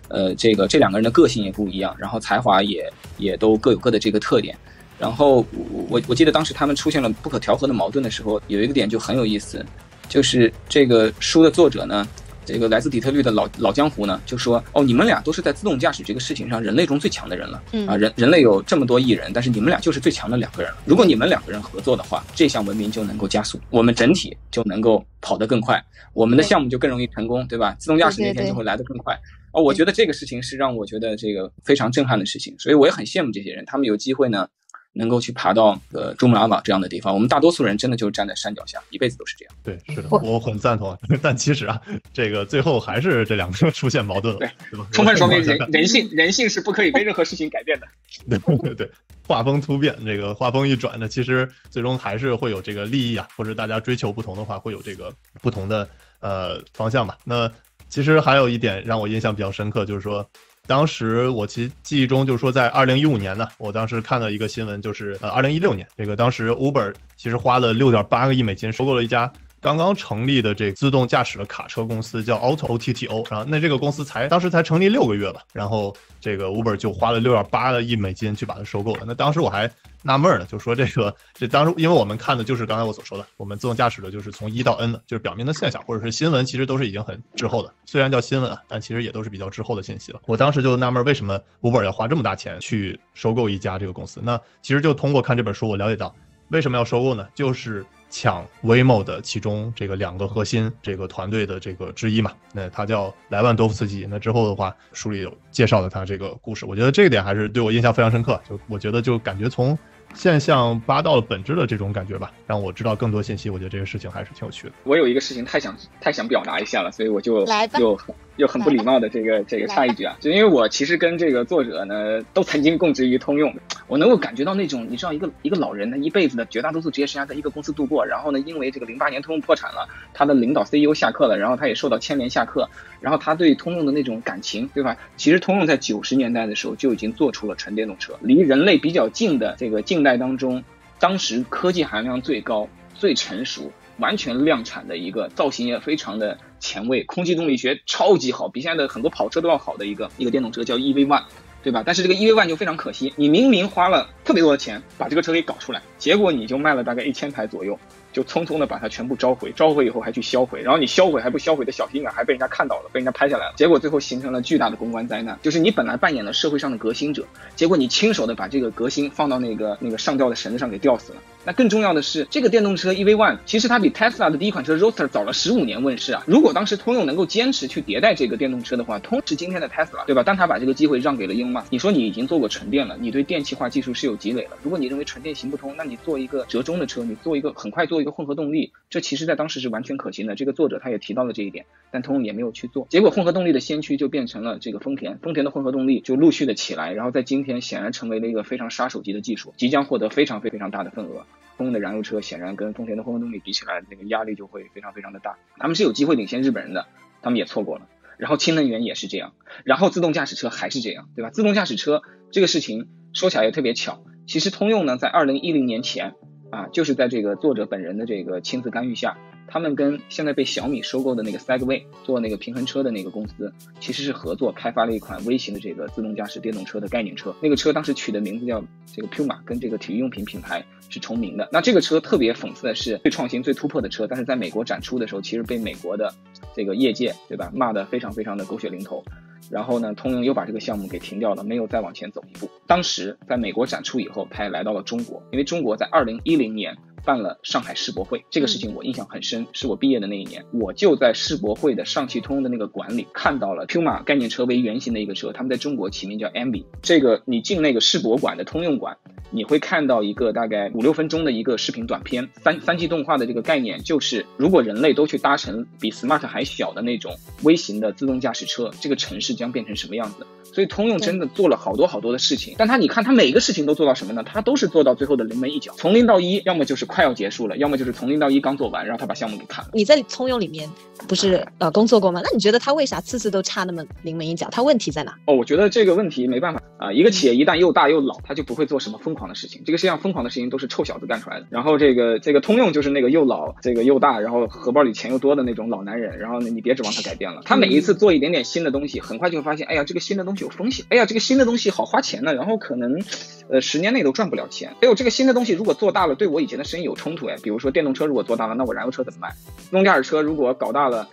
呃，这个这两个人的个性也不一样，然后才华也也都各有各的这个特点。然后我我记得当时他们出现了不可调和的矛盾的时候，有一个点就很有意思，就是这个书的作者呢，这个来自底特律的老老江湖呢，就说哦，你们俩都是在自动驾驶这个事情上人类中最强的人了。嗯啊，人人类有这么多亿人，但是你们俩就是最强的两个人了。如果你们两个人合作的话，这项文明就能够加速，我们整体就能够跑得更快，我们的项目就更容易成功，对吧？自动驾驶那天就会来得更快。哦，我觉得这个事情是让我觉得这个非常震撼的事情，所以我也很羡慕这些人，他们有机会呢，能够去爬到呃珠穆朗玛这样的地方。我们大多数人真的就是站在山脚下，一辈子都是这样。对，是的，我很赞同。但其实啊，这个最后还是这两个出现矛盾了，对，充分说明 人人性人性是不可以被任何事情改变的。对对对，画风突变，这个画风一转呢，其实最终还是会有这个利益啊，或者大家追求不同的话，会有这个不同的呃方向吧。那。其实还有一点让我印象比较深刻，就是说，当时我其记忆中就是说，在二零一五年呢，我当时看到一个新闻，就是呃，二零一六年，这个当时 Uber 其实花了六点八个亿美金收购了一家。刚刚成立的这自动驾驶的卡车公司叫 Auto O T T O，然后那这个公司才当时才成立六个月吧，然后这个 Uber 就花了六点八个亿美金去把它收购了。那当时我还纳闷呢，就说这个这当时因为我们看的就是刚才我所说的，我们自动驾驶的就是从一到 N 的，就是表面的现象或者是新闻，其实都是已经很滞后的。虽然叫新闻啊，但其实也都是比较滞后的信息了。我当时就纳闷，为什么 Uber 要花这么大钱去收购一家这个公司？那其实就通过看这本书，我了解到为什么要收购呢？就是。抢 Waymo 的其中这个两个核心这个团队的这个之一嘛，那他叫莱万多夫斯基。那之后的话，书里有介绍了他这个故事，我觉得这一点还是对我印象非常深刻。就我觉得就感觉从现象扒到了本质的这种感觉吧，让我知道更多信息。我觉得这个事情还是挺有趣的。我有一个事情太想太想表达一下了，所以我就来吧就又很不礼貌的这个这个插一句啊，就因为我其实跟这个作者呢都曾经供职于通用，我能够感觉到那种你知道一个一个老人他一辈子的绝大多数职业生涯在一个公司度过，然后呢因为这个零八年通用破产了，他的领导 CEO 下课了，然后他也受到牵连下课，然后他对通用的那种感情，对吧？其实通用在九十年代的时候就已经做出了纯电动车，离人类比较近的这个近代当中，当时科技含量最高、最成熟。完全量产的一个造型也非常的前卫，空气动力学超级好，比现在的很多跑车都要好的一个一个电动车叫 EV One，对吧？但是这个 EV One 就非常可惜，你明明花了特别多的钱把这个车给搞出来，结果你就卖了大概一千台左右，就匆匆的把它全部召回，召回以后还去销毁，然后你销毁还不销毁的小心眼，还被人家看到了，被人家拍下来了，结果最后形成了巨大的公关灾难，就是你本来扮演了社会上的革新者，结果你亲手的把这个革新放到那个那个上吊的绳子上给吊死了。那更重要的是，这个电动车 EV One 其实它比 Tesla 的第一款车 Roadster 早了十五年问世啊。如果当时通用能够坚持去迭代这个电动车的话，通是今天的 Tesla，对吧？但他把这个机会让给了英曼。你说你已经做过纯电了，你对电气化技术是有积累了。如果你认为纯电行不通，那你做一个折中的车，你做一个很快做一个混合动力，这其实在当时是完全可行的。这个作者他也提到了这一点，但通用也没有去做。结果混合动力的先驱就变成了这个丰田，丰田的混合动力就陆续的起来，然后在今天显然成为了一个非常杀手级的技术，即将获得非常非常大的份额。通用的燃油车显然跟丰田的混合动力比起来，那个压力就会非常非常的大。他们是有机会领先日本人的，他们也错过了。然后氢能源也是这样，然后自动驾驶车还是这样，对吧？自动驾驶车这个事情说起来也特别巧，其实通用呢在二零一零年前啊，就是在这个作者本人的这个亲自干预下。他们跟现在被小米收购的那个 Segway 做那个平衡车的那个公司，其实是合作开发了一款微型的这个自动驾驶电动车的概念车。那个车当时取的名字叫这个 Puma，跟这个体育用品品牌是重名的。那这个车特别讽刺的是，最创新、最突破的车，但是在美国展出的时候，其实被美国的这个业界，对吧，骂得非常非常的狗血淋头。然后呢，通用又把这个项目给停掉了，没有再往前走一步。当时在美国展出以后，他也来到了中国，因为中国在二零一零年。办了上海世博会，这个事情我印象很深，是我毕业的那一年，我就在世博会的上汽通用的那个馆里看到了 Puma 概念车为原型的一个车，他们在中国起名叫 Ambi。这个你进那个世博馆的通用馆，你会看到一个大概五六分钟的一个视频短片，三三 G 动画的这个概念就是，如果人类都去搭乘比 Smart 还小的那种微型的自动驾驶车，这个城市将变成什么样子？所以通用真的做了好多好多的事情，但他你看他每一个事情都做到什么呢？他都是做到最后的临门一脚，从零到一，要么就是快要结束了，要么就是从零到一刚做完，然后他把项目给砍了。你在通用里面不是呃工作过吗？那你觉得他为啥次次都差那么临门一脚？他问题在哪？哦，我觉得这个问题没办法啊。一个企业一旦又大又老，他就不会做什么疯狂的事情。这个世界上疯狂的事情都是臭小子干出来的。然后这个这个通用就是那个又老这个又大，然后荷包里钱又多的那种老男人。然后呢，你别指望他改变了。他每一次做一点点新的东西，很快就会发现，哎呀，这个新的东西有风险。哎呀，这个新的东西好花钱呢，然后可能，呃，十年内都赚不了钱。哎呦，这个新的东西如果做大了，对我以前的生有冲突哎。比如说电动车如果做大了，那我燃油车怎么卖？自动驾驶车如果搞大了，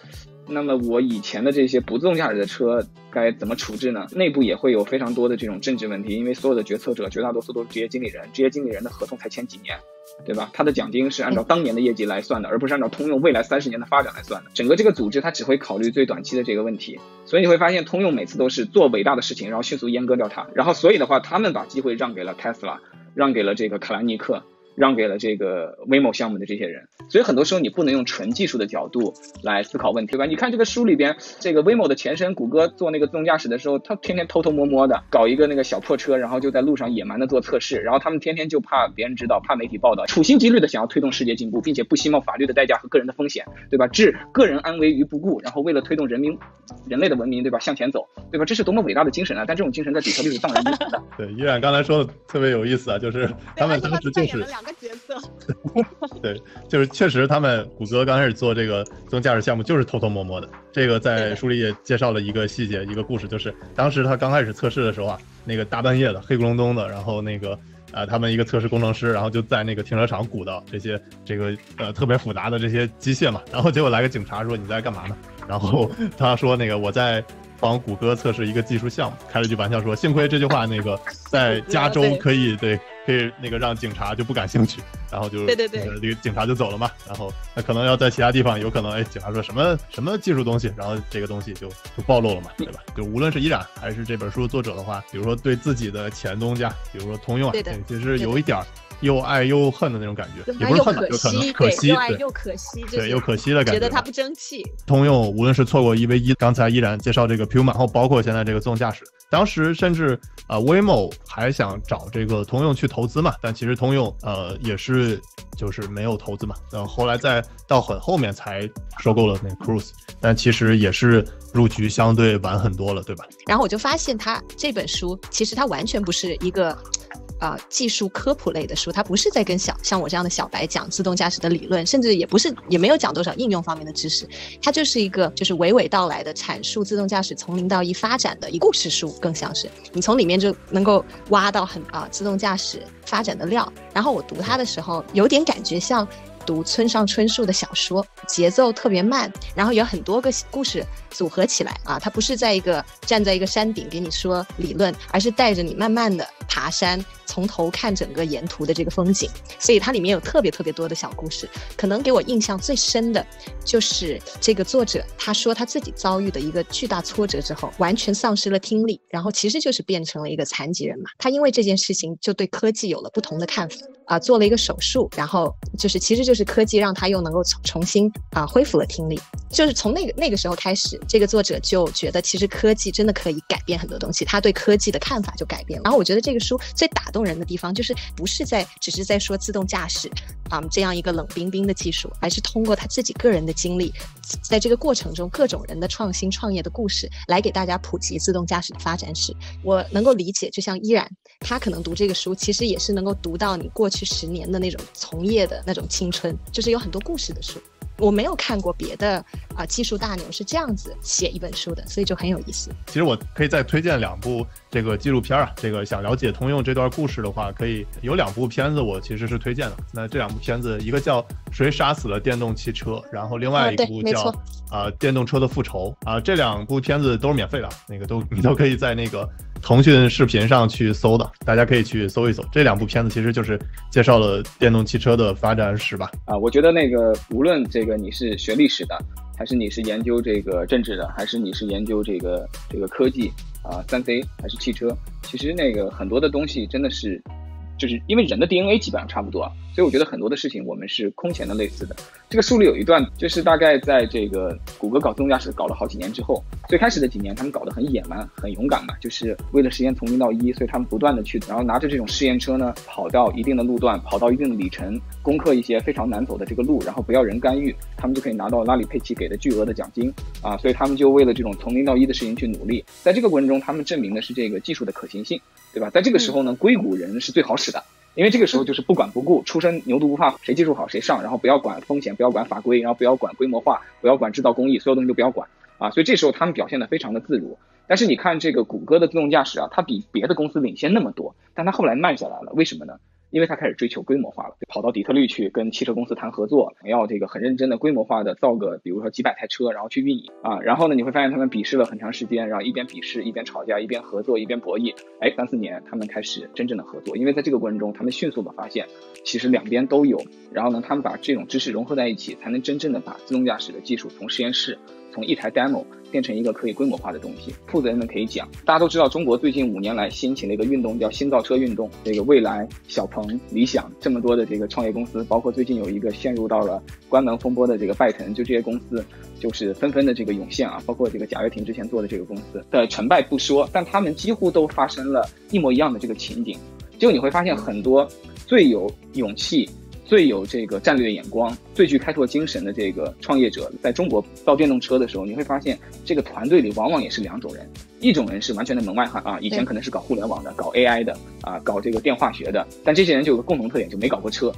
那么我以前的这些不自动驾驶的车该怎么处置呢？内部也会有非常多的这种政治问题，因为所有的决策者绝大多数都是职业经理人，职业经理人的合同才签几年。对吧？他的奖金是按照当年的业绩来算的，而不是按照通用未来三十年的发展来算的。整个这个组织，它只会考虑最短期的这个问题。所以你会发现，通用每次都是做伟大的事情，然后迅速阉割掉它。然后，所以的话，他们把机会让给了 Tesla，让给了这个卡兰尼克。让给了这个 Waymo 项目的这些人，所以很多时候你不能用纯技术的角度来思考问题，对吧？你看这个书里边，这个 Waymo 的前身谷歌做那个自动驾驶的时候，他天天偷偷摸摸的搞一个那个小破车，然后就在路上野蛮的做测试，然后他们天天就怕别人知道，怕媒体报道，处心积虑的想要推动世界进步，并且不惜冒法律的代价和个人的风险，对吧？置个人安危于不顾，然后为了推动人民、人类的文明，对吧？向前走，对吧？这是多么伟大的精神啊！但这种精神在底特律是荡然无存的。对，依然刚才说的特别有意思啊，就是他们当时就是两个角色。对，就是确实，他们谷歌刚开始做这个自动驾驶项目，就是偷偷摸摸的。这个在书里也介绍了一个细节，一个故事，就是当时他刚开始测试的时候啊，那个大半夜的，黑咕隆咚的，然后那个啊，他们一个测试工程师，然后就在那个停车场鼓捣这些这个呃特别复杂的这些机械嘛，然后结果来个警察说你在干嘛呢？然后他说那个我在。帮谷歌测试一个技术项目，开了句玩笑说：“幸亏这句话那个在 加州可以对，可以那个让警察就不感兴趣，然后就对对对，那个警察就走了嘛。然后那可能要在其他地方，有可能哎，警察说什么什么技术东西，然后这个东西就就暴露了嘛，对吧？就无论是依然还是这本书作者的话，比如说对自己的前东家，比如说通用啊，其实有一点又爱又恨的那种感觉，也不是又恨吧，可就可能惜，可惜，对，又爱又可惜，对，又可惜的感觉觉得他不争气。通用无论是错过一 v 一，刚才依然介绍这个 Puma，后包括现在这个自动驾驶，当时甚至呃 Waymo 还想找这个通用去投资嘛，但其实通用呃也是就是没有投资嘛，然后后来再到很后面才收购了那个 Cruise，但其实也是入局相对晚很多了，对吧？然后我就发现他这本书其实它完全不是一个。啊、技术科普类的书，它不是在跟小像我这样的小白讲自动驾驶的理论，甚至也不是也没有讲多少应用方面的知识，它就是一个就是娓娓道来的阐述自动驾驶从零到一发展的一故事书，更像是你从里面就能够挖到很啊自动驾驶发展的料。然后我读它的时候，有点感觉像。读村上春树的小说，节奏特别慢，然后有很多个故事组合起来啊，它不是在一个站在一个山顶给你说理论，而是带着你慢慢的爬山，从头看整个沿途的这个风景，所以它里面有特别特别多的小故事。可能给我印象最深的，就是这个作者他说他自己遭遇的一个巨大挫折之后，完全丧失了听力，然后其实就是变成了一个残疾人嘛。他因为这件事情就对科技有了不同的看法啊，做了一个手术，然后就是其实就是科技让他又能够重重新啊恢复了听力。就是从那个那个时候开始，这个作者就觉得其实科技真的可以改变很多东西，他对科技的看法就改变了。然后我觉得这个书最打动人的地方，就是不是在只是在说自动驾驶啊、这样一个冷冰冰的技术，而是通过他自己个人的经历，在这个过程中各种人的创新创业的故事，来给大家普及自动驾驶的发展史。我能够理解，就像依然他可能读这个书，其实也是能够读到你过去十年的那种从业的那种青春，就是有很多故事的书。我没有看过别的啊、技术大牛是这样子写一本书的，所以就很有意思。其实我可以再推荐两部这个纪录片啊，这个想了解通用这段故事的话，可以有两部片子我其实是推荐的。那这两部片子，一个叫《谁杀死了电动汽车》，然后另外一部叫啊、电动车的复仇》啊、这两部片子都是免费的，那个都你都可以在那个腾讯视频上去搜的，大家可以去搜一搜。这两部片子其实就是介绍了电动汽车的发展史吧。啊，我觉得那个无论这个你是学历史的，还是你是研究这个政治的，还是你是研究这个这个科技啊，三 C 还是汽车，其实那个很多的东西真的是，就是因为人的 DNA 基本上差不多啊，所以我觉得很多的事情我们是空前的类似的。这个书里有一段，就是大概在这个谷歌搞自动驾驶搞了好几年之后，最开始的几年他们搞得很野蛮、很勇敢嘛，就是为了实现从零到一，所以他们不断的去，然后拿着这种试验车呢，跑到一定的路段，跑到一定的里程，攻克一些非常难走的这个路，然后不要人干预，他们就可以拿到拉里佩奇给的巨额的奖金啊，所以他们就为了这种从零到一的事情去努力，在这个过程中，他们证明的是这个技术的可行性，对吧？在这个时候呢，硅谷人是最好使的。因为这个时候就是不管不顾，出身牛犊不怕，谁技术好谁上，然后不要管风险，不要管法规，然后不要管规模化，不要管制造工艺，所有东西都不要管啊。所以这时候他们表现的非常的自如。但是你看这个谷歌的自动驾驶啊，它比别的公司领先那么多，但它后来慢下来了，为什么呢？因为他开始追求规模化了，跑到底特律去跟汽车公司谈合作，要这个很认真的规模化的造个，比如说几百台车，然后去运营啊。然后呢，你会发现他们比试了很长时间，然后一边比试一边吵架，一边合作一边博弈。哎，三四年他们开始真正的合作，因为在这个过程中，他们迅速的发现，其实两边都有。然后呢，他们把这种知识融合在一起，才能真正的把自动驾驶的技术从实验室。从一台 demo 变成一个可以规模化的东西，负责人们可以讲。大家都知道，中国最近五年来兴起了一个运动，叫新造车运动。这个蔚来、小鹏、理想这么多的这个创业公司，包括最近有一个陷入到了关门风波的这个拜腾，就这些公司就是纷纷的这个涌现啊。包括这个贾跃亭之前做的这个公司的成败不说，但他们几乎都发生了一模一样的这个情景。结果你会发现，很多最有勇气。最有这个战略眼光、最具开拓精神的这个创业者，在中国造电动车的时候，你会发现这个团队里往往也是两种人，一种人是完全的门外汉啊，以前可能是搞互联网的、搞 AI 的啊、搞这个电化学的，但这些人就有个共同特点，就没搞过车。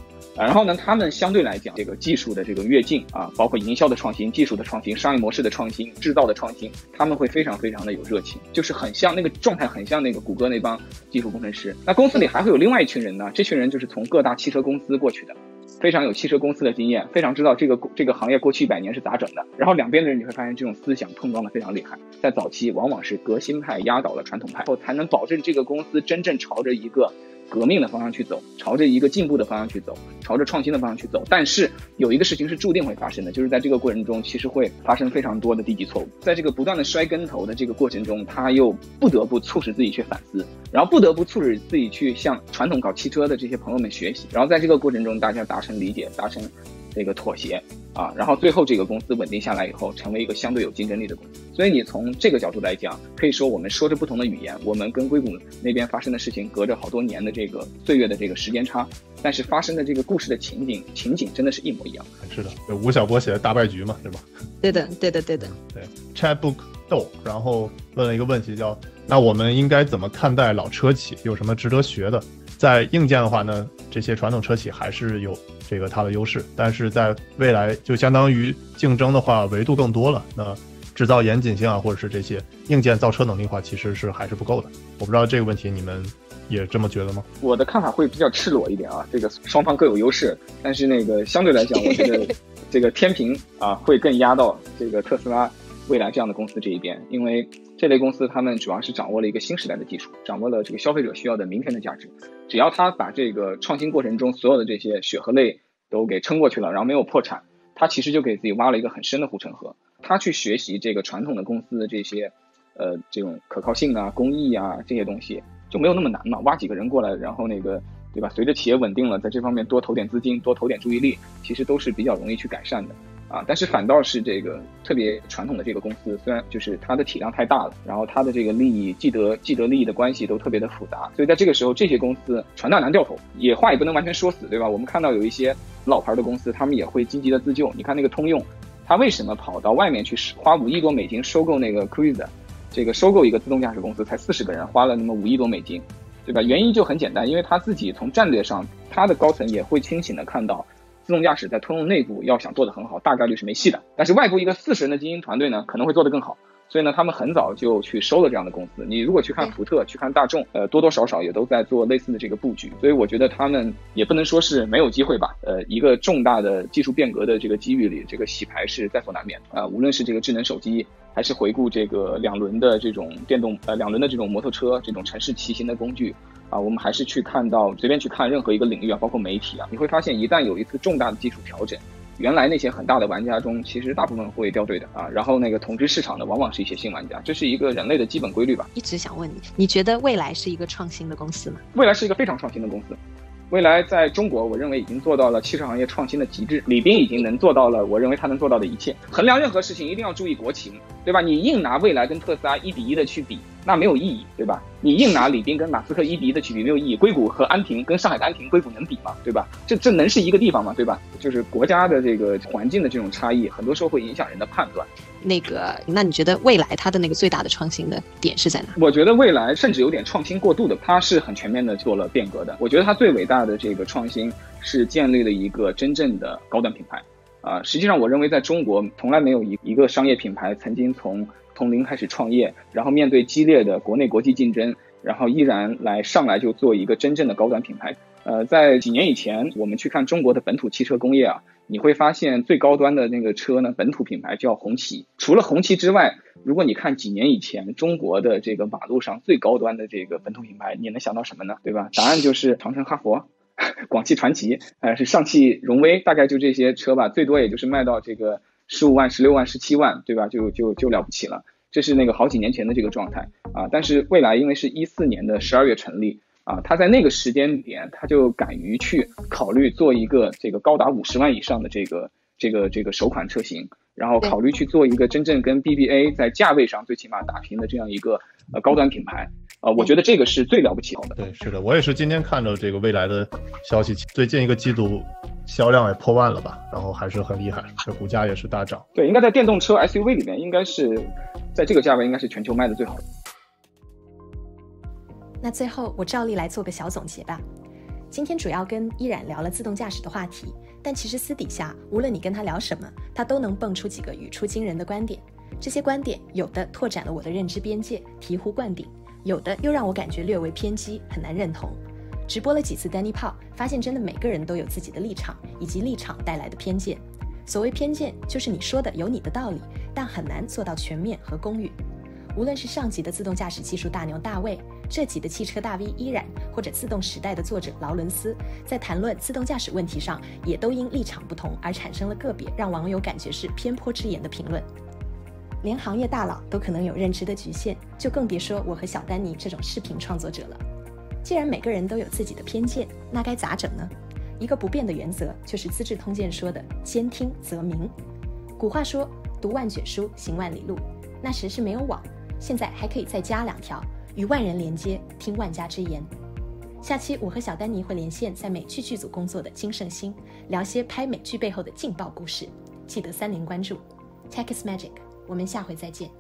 然后呢，他们相对来讲，这个技术的这个跃进啊，包括营销的创新、技术的创新、商业模式的创新、制造的创新，他们会非常非常的有热情，就是很像那个状态，很像那个谷歌那帮技术工程师。那公司里还会有另外一群人呢，这群人就是从各大汽车公司过去的。非常有汽车公司的经验，非常知道这个这个行业过去一百年是咋整的。然后两边的人你会发现，这种思想碰撞的非常厉害。在早期，往往是革新派压倒了传统派，后才能保证这个公司真正朝着一个革命的方向去走，朝着一个进步的方向去走，朝着创新的方向去走。但是有一个事情是注定会发生的，就是在这个过程中，其实会发生非常多的低级错误。在这个不断的摔跟头的这个过程中，他又不得不促使自己去反思，然后不得不促使自己去向传统搞汽车的这些朋友们学习。然后在这个过程中，大家达成理解，达成这个妥协啊，然后最后这个公司稳定下来以后，成为一个相对有竞争力的公司。所以你从这个角度来讲，可以说我们说着不同的语言，我们跟硅谷那边发生的事情隔着好多年的这个岁月的这个时间差，但是发生的这个故事的情景情景真的是一模一样。是的，吴晓波写的大败局嘛，对吧？对的，对的，对的。对，Chatbook Do，然后问了一个问题，叫那我们应该怎么看待老车企？有什么值得学的？在硬件的话呢，这些传统车企还是有这个它的优势，但是在未来就相当于竞争的话，维度更多了。那制造严谨性啊，或者是这些硬件造车能力的话，其实是还是不够的。我不知道这个问题你们也这么觉得吗？我的看法会比较赤裸一点啊，这个双方各有优势，但是那个相对来讲，我觉得这个天平啊会更压到这个特斯拉、蔚来这样的公司这一边，因为这类公司他们主要是掌握了一个新时代的技术，掌握了这个消费者需要的明天的价值。只要他把这个创新过程中所有的这些血和泪都给撑过去了，然后没有破产，他其实就给自己挖了一个很深的护城河。他去学习这个传统的公司的这些，呃，这种可靠性啊、工艺啊这些东西就没有那么难嘛。挖几个人过来，然后那个，对吧？随着企业稳定了，在这方面多投点资金，多投点注意力，其实都是比较容易去改善的啊。但是反倒是这个特别传统的这个公司，虽然就是它的体量太大了，然后它的这个利益、既得既得利益的关系都特别的复杂，所以在这个时候，这些公司船大难掉头，也话也不能完全说死，对吧？我们看到有一些老牌的公司，他们也会积极的自救。你看那个通用。他为什么跑到外面去花五亿多美金收购那个 Cruise，这个收购一个自动驾驶公司才四十个人，花了那么五亿多美金，对吧？原因就很简单，因为他自己从战略上，他的高层也会清醒的看到，自动驾驶在通用内部要想做得很好，大概率是没戏的。但是外部一个四十人的精英团队呢，可能会做得更好。所以呢，他们很早就去收了这样的公司。你如果去看福特，去看大众，呃，多多少少也都在做类似的这个布局。所以我觉得他们也不能说是没有机会吧。呃，一个重大的技术变革的这个机遇里，这个洗牌是在所难免啊。无论是这个智能手机，还是回顾这个两轮的这种电动，呃，两轮的这种摩托车，这种城市骑行的工具啊，我们还是去看到随便去看任何一个领域啊，包括媒体啊，你会发现一旦有一次重大的技术调整。原来那些很大的玩家中，其实大部分会掉队的啊。然后那个统治市场的，往往是一些新玩家，这是一个人类的基本规律吧。一直想问你，你觉得未来是一个创新的公司吗？未来是一个非常创新的公司。未来在中国，我认为已经做到了汽车行业创新的极致。李斌已经能做到了，我认为他能做到的一切。衡量任何事情一定要注意国情，对吧？你硬拿未来跟特斯拉一比一的去比，那没有意义，对吧？你硬拿李斌跟马斯克一比一的去比，没有意义。硅谷和安亭跟上海的安亭，硅谷能比吗？对吧？这这能是一个地方吗？对吧？就是国家的这个环境的这种差异，很多时候会影响人的判断。那个，那你觉得未来它的那个最大的创新的点是在哪？我觉得未来甚至有点创新过度的，它是很全面的做了变革的。我觉得它最伟大的这个创新是建立了一个真正的高端品牌。啊，实际上我认为在中国从来没有一一个商业品牌曾经从从零开始创业，然后面对激烈的国内国际竞争，然后依然来上来就做一个真正的高端品牌。呃，在几年以前，我们去看中国的本土汽车工业啊。你会发现最高端的那个车呢，本土品牌叫红旗。除了红旗之外，如果你看几年以前中国的这个马路上最高端的这个本土品牌，你能想到什么呢？对吧？答案就是长城、哈佛、广汽传祺，呃，是上汽荣威，大概就这些车吧，最多也就是卖到这个十五万、十六万、十七万，对吧？就就就了不起了。这是那个好几年前的这个状态啊。但是未来因为是一四年的十二月成立。啊，他在那个时间点，他就敢于去考虑做一个这个高达五十万以上的这个这个这个首款车型，然后考虑去做一个真正跟 BBA 在价位上最起码打平的这样一个呃高端品牌。呃，我觉得这个是最了不起的。对，是的，我也是今天看到这个未来的消息，最近一个季度销量也破万了吧，然后还是很厉害，这股价也是大涨。对，应该在电动车 SUV 里面，应该是在这个价位应该是全球卖的最好的。那最后我照例来做个小总结吧。今天主要跟依然聊了自动驾驶的话题，但其实私底下无论你跟他聊什么，他都能蹦出几个语出惊人的观点。这些观点有的拓展了我的认知边界，醍醐灌顶；有的又让我感觉略微偏激，很难认同。直播了几次 Danny 泡，发现真的每个人都有自己的立场，以及立场带来的偏见。所谓偏见，就是你说的有你的道理，但很难做到全面和公允。无论是上集的自动驾驶技术大牛大卫，这集的汽车大 V 依然，或者自动时代的作者劳伦斯，在谈论自动驾驶问题上，也都因立场不同而产生了个别让网友感觉是偏颇之言的评论。连行业大佬都可能有认知的局限，就更别说我和小丹尼这种视频创作者了。既然每个人都有自己的偏见，那该咋整呢？一个不变的原则就是《资治通鉴》说的“兼听则明”。古话说“读万卷书，行万里路”，那时是没有网。现在还可以再加两条，与万人连接，听万家之言。下期我和小丹尼会连线在美剧剧组工作的金圣星，聊些拍美剧背后的劲爆故事。记得三连关注，Tech is Magic，我们下回再见。